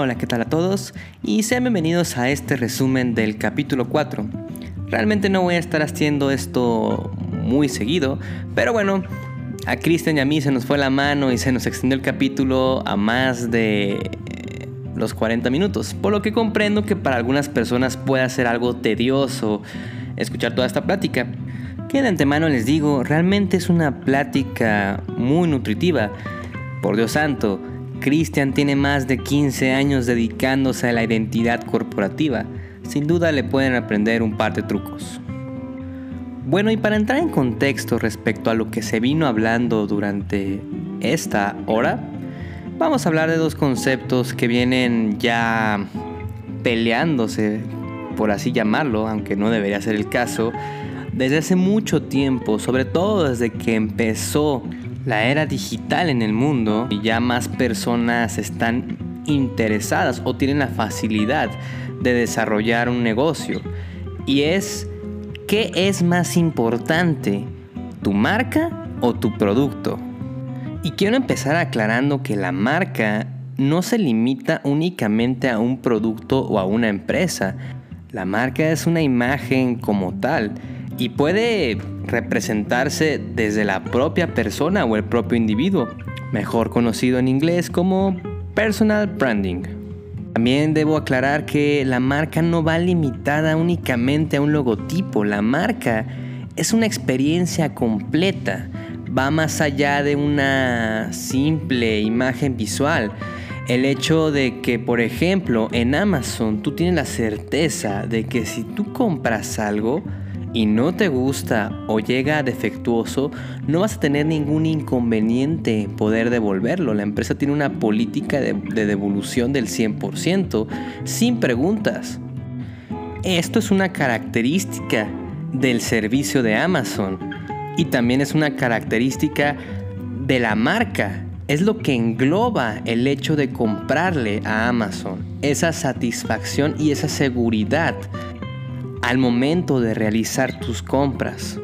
Hola, ¿qué tal a todos? Y sean bienvenidos a este resumen del capítulo 4. Realmente no voy a estar haciendo esto muy seguido, pero bueno, a Cristian y a mí se nos fue la mano y se nos extendió el capítulo a más de eh, los 40 minutos, por lo que comprendo que para algunas personas pueda ser algo tedioso escuchar toda esta plática. Que de antemano les digo, realmente es una plática muy nutritiva. Por Dios santo, Christian tiene más de 15 años dedicándose a la identidad corporativa. Sin duda le pueden aprender un par de trucos. Bueno, y para entrar en contexto respecto a lo que se vino hablando durante esta hora, vamos a hablar de dos conceptos que vienen ya peleándose, por así llamarlo, aunque no debería ser el caso, desde hace mucho tiempo, sobre todo desde que empezó la era digital en el mundo y ya más personas están interesadas o tienen la facilidad de desarrollar un negocio. Y es, ¿qué es más importante? ¿Tu marca o tu producto? Y quiero empezar aclarando que la marca no se limita únicamente a un producto o a una empresa. La marca es una imagen como tal y puede representarse desde la propia persona o el propio individuo, mejor conocido en inglés como personal branding. También debo aclarar que la marca no va limitada únicamente a un logotipo, la marca es una experiencia completa, va más allá de una simple imagen visual. El hecho de que, por ejemplo, en Amazon tú tienes la certeza de que si tú compras algo, y no te gusta o llega defectuoso, no vas a tener ningún inconveniente en poder devolverlo. La empresa tiene una política de, devolución del 100% sin preguntas. Esto es una característica del servicio de Amazon y también es una característica de la marca. Es lo que engloba el hecho de comprarle a Amazon. Esa satisfacción y esa seguridad al momento de realizar tus compras.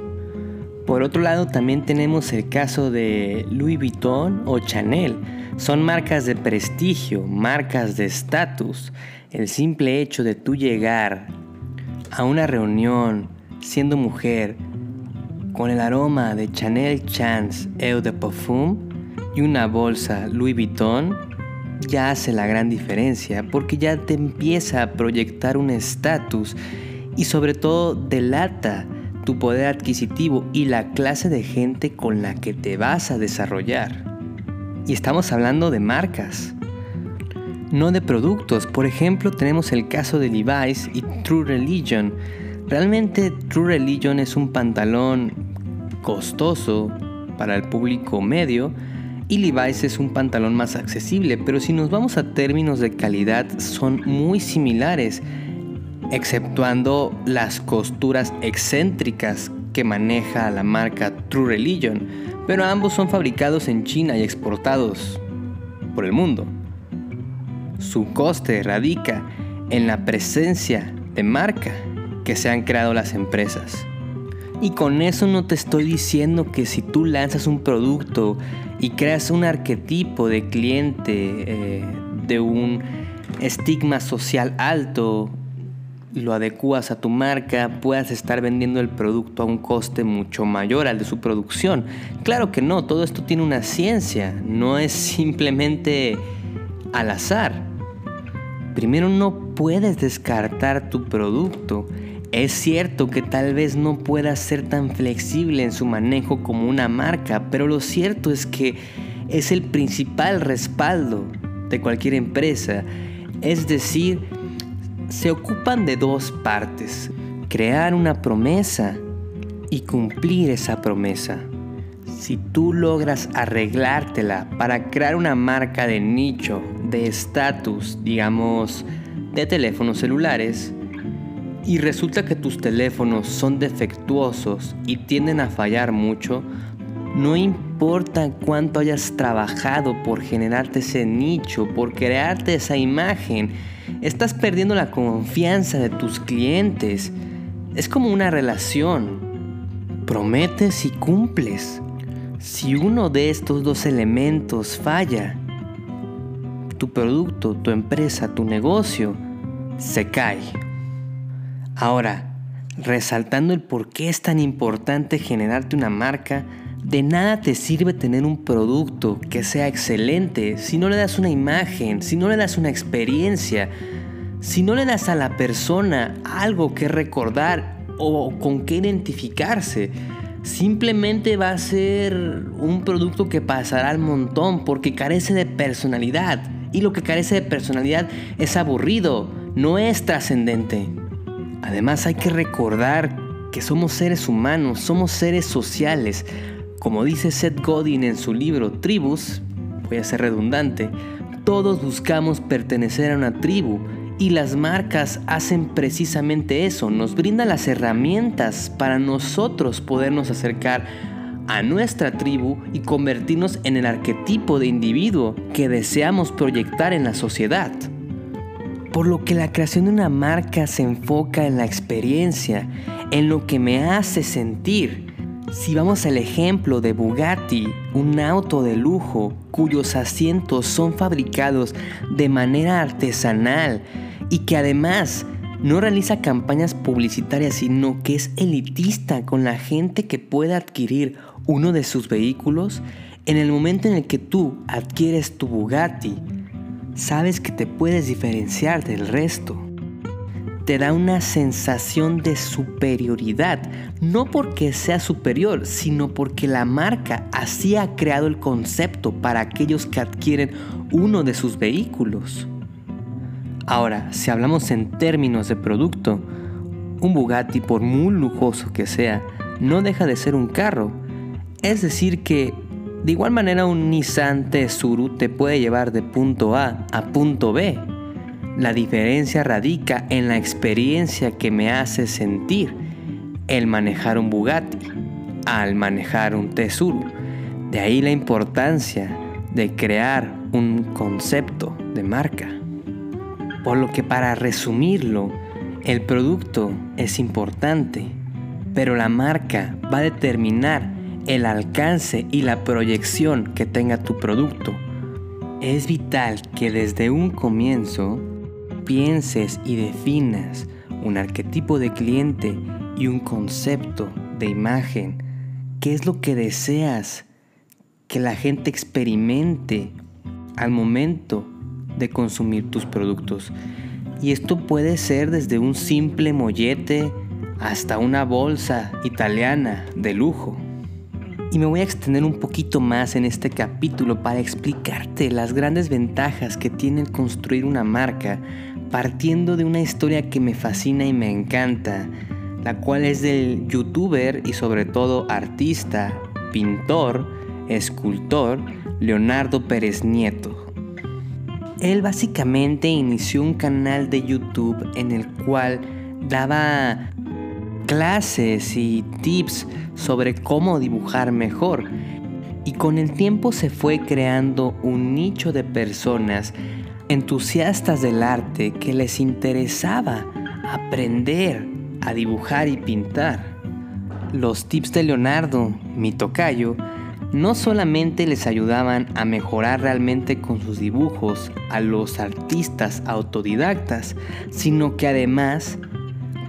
Por otro lado, también tenemos el caso de Louis Vuitton o Chanel. Son marcas de prestigio, marcas de estatus. El simple hecho de tú llegar a una reunión siendo mujer con el aroma de Chanel Chance Eau de Parfum y una bolsa Louis Vuitton ya hace la gran diferencia porque ya te empieza a proyectar un estatus y sobre todo delata tu poder adquisitivo y la clase de gente con la que te vas a desarrollar. Y estamos hablando de marcas, no de productos. Por ejemplo, tenemos el caso de Levi's y True Religion. Realmente True Religion es un pantalón costoso para el público medio y Levi's es un pantalón más accesible, pero si nos vamos a términos de calidad son muy similares exceptuando las costuras excéntricas que maneja la marca True Religion, pero ambos son fabricados en China y exportados por el mundo. Su coste radica en la presencia de marca que se han creado las empresas. Y con eso no te estoy diciendo que si tú lanzas un producto y creas un arquetipo de cliente eh, de un estigma social alto lo adecuas a tu marca, puedas estar vendiendo el producto a un coste mucho mayor al de su producción. Claro que no, todo esto tiene una ciencia, no es simplemente al azar. Primero no puedes descartar tu producto. Es cierto que tal vez no pueda ser tan flexible en su manejo como una marca, pero lo cierto es que es el principal respaldo de cualquier empresa. Es decir, se ocupan de dos partes, crear una promesa y cumplir esa promesa. si tú logras arreglártela para crear una marca de nicho, de estatus, digamos, de teléfonos celulares, y resulta que tus teléfonos son defectuosos y tienden a fallar mucho, no importa cuánto hayas trabajado por generarte ese nicho, por crearte esa imagen, estás perdiendo la confianza de tus clientes. Es como una relación. Prometes y cumples. Si uno de estos dos elementos falla, tu producto, tu empresa, tu negocio se cae. Ahora, resaltando el por qué es tan importante generarte una marca, de nada te sirve tener un producto que sea excelente si no le das una imagen, si no le das una experiencia, si no le das a la persona algo que recordar o con qué identificarse. Simplemente va a ser un producto que pasará al montón porque carece de personalidad. Y lo que carece de personalidad es aburrido, no es trascendente. Además hay que recordar que somos seres humanos, somos seres sociales. Como dice Seth Godin en su libro Tribus, voy a ser redundante, todos buscamos pertenecer a una tribu y las marcas hacen precisamente eso, nos brindan las herramientas para nosotros podernos acercar a nuestra tribu y convertirnos en el arquetipo de individuo que deseamos proyectar en la sociedad. Por lo que la creación de una marca se enfoca en la experiencia, en lo que me hace sentir. Si vamos al ejemplo de Bugatti, un auto de lujo cuyos asientos son fabricados de manera artesanal y que además no realiza campañas publicitarias, sino que es elitista con la gente que pueda adquirir uno de sus vehículos, en el momento en el que tú adquieres tu Bugatti, sabes que te puedes diferenciar del resto. Te da una sensación de superioridad, no porque sea superior, sino porque la marca así ha creado el concepto para aquellos que adquieren uno de sus vehículos. Ahora, si hablamos en términos de producto, un Bugatti, por muy lujoso que sea, no deja de ser un carro. Es decir, que de igual manera un Nissan Tsuru te puede llevar de punto A a punto B. La diferencia radica en la experiencia que me hace sentir el manejar un Bugatti al manejar un Tsuru. De ahí la importancia de crear un concepto de marca. Por lo que para resumirlo, el producto es importante, pero la marca va a determinar el alcance y la proyección que tenga tu producto. Es vital que desde un comienzo pienses y definas un arquetipo de cliente y un concepto de imagen. ¿Qué es lo que deseas que la gente experimente al momento de consumir tus productos. Y esto puede ser desde un simple mollete hasta una bolsa italiana de lujo. Y me voy a extender un poquito más en este capítulo para explicarte las grandes ventajas que tiene el construir una marca partiendo de una historia que me fascina y me encanta, la cual es del youtuber y sobre todo artista, pintor, escultor Leonardo Pérez Nieto. Él básicamente inició un canal de YouTube en el cual daba clases y tips sobre cómo dibujar mejor. Y con el tiempo se fue creando un nicho de personas entusiastas del arte que les interesaba aprender a dibujar y pintar. Los tips de Leonardo, mi tocayo, no solamente les ayudaban a mejorar realmente con sus dibujos a los artistas autodidactas, sino que además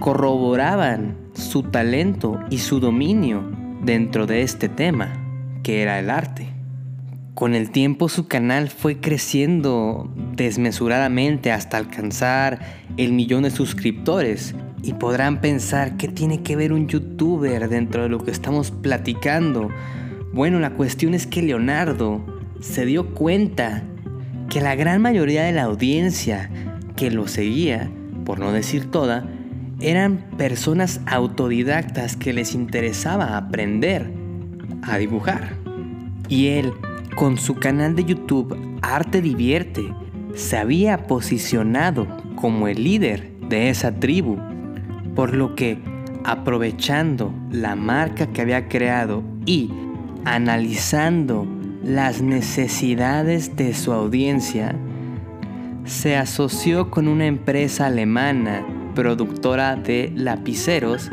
corroboraban su talento y su dominio dentro de este tema, que era el arte. Con el tiempo su canal fue creciendo desmesuradamente hasta alcanzar el millón de suscriptores. Y podrán pensar qué tiene que ver un youtuber dentro de lo que estamos platicando bueno, la cuestión es que Leonardo se dio cuenta que la gran mayoría de la audiencia que lo seguía, por no decir toda, eran personas autodidactas que les interesaba aprender. a dibujar. Y él, con su canal de YouTube Arte Divierte, se había posicionado como el líder de esa tribu, por lo que aprovechando la marca que había creado y analizando las necesidades de su audiencia, se asoció con una empresa alemana productora de lapiceros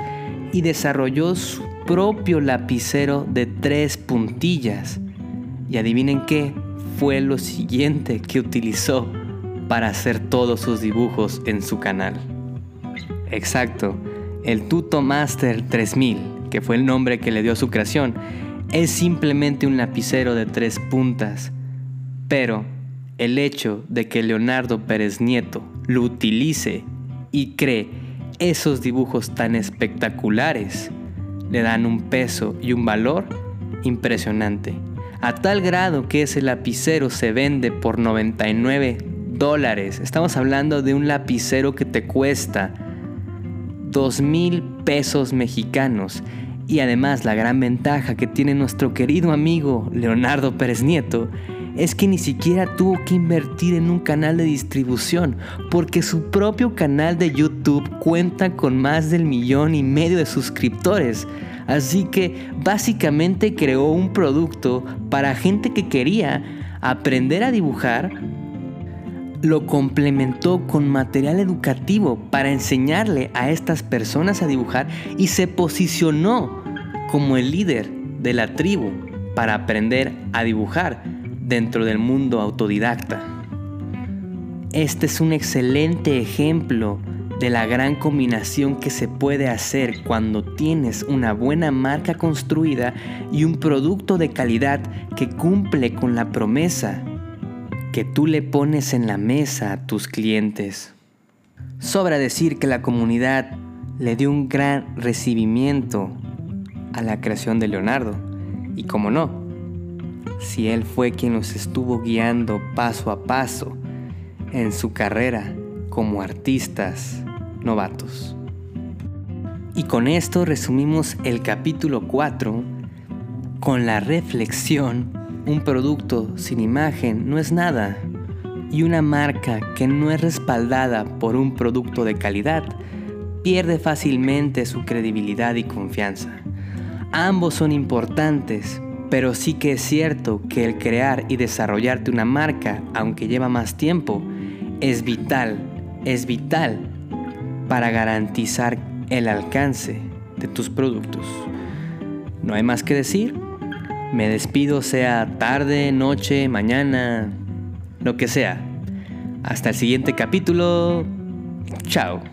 y desarrolló su propio lapicero de tres puntillas. Y adivinen qué fue lo siguiente que utilizó para hacer todos sus dibujos en su canal. Exacto, el Tuto Master 3000, que fue el nombre que le dio a su creación, es simplemente un lapicero de tres puntas. Pero el hecho de que Leonardo Pérez Nieto lo utilice y cree esos dibujos tan espectaculares le dan un peso y un valor impresionante. A tal grado que ese lapicero se vende por 99 dólares. Estamos hablando de un lapicero que te cuesta 2 mil pesos mexicanos. Y además la gran ventaja que tiene nuestro querido amigo Leonardo Pérez Nieto es que ni siquiera tuvo que invertir en un canal de distribución, porque su propio canal de YouTube cuenta con más del millón y medio de suscriptores. Así que básicamente creó un producto para gente que quería aprender a dibujar, lo complementó con material educativo para enseñarle a estas personas a dibujar y se posicionó como el líder de la tribu para aprender a dibujar dentro del mundo autodidacta. Este es un excelente ejemplo de la gran combinación que se puede hacer cuando tienes una buena marca construida y un producto de calidad que cumple con la promesa que tú le pones en la mesa a tus clientes. Sobra decir que la comunidad le dio un gran recibimiento a la creación de Leonardo. Y como no, si Él fue quien nos estuvo guiando paso a paso en su carrera como artistas novatos. Y con esto resumimos el capítulo 4 con la reflexión, un producto sin imagen no es nada y una marca que no es respaldada por un producto de calidad pierde fácilmente su credibilidad y confianza. Ambos son importantes, pero sí que es cierto que el crear y desarrollarte una marca, aunque lleva más tiempo, es vital, es vital para garantizar el alcance de tus productos. No hay más que decir. Me despido sea tarde, noche, mañana, lo que sea. Hasta el siguiente capítulo. Chao.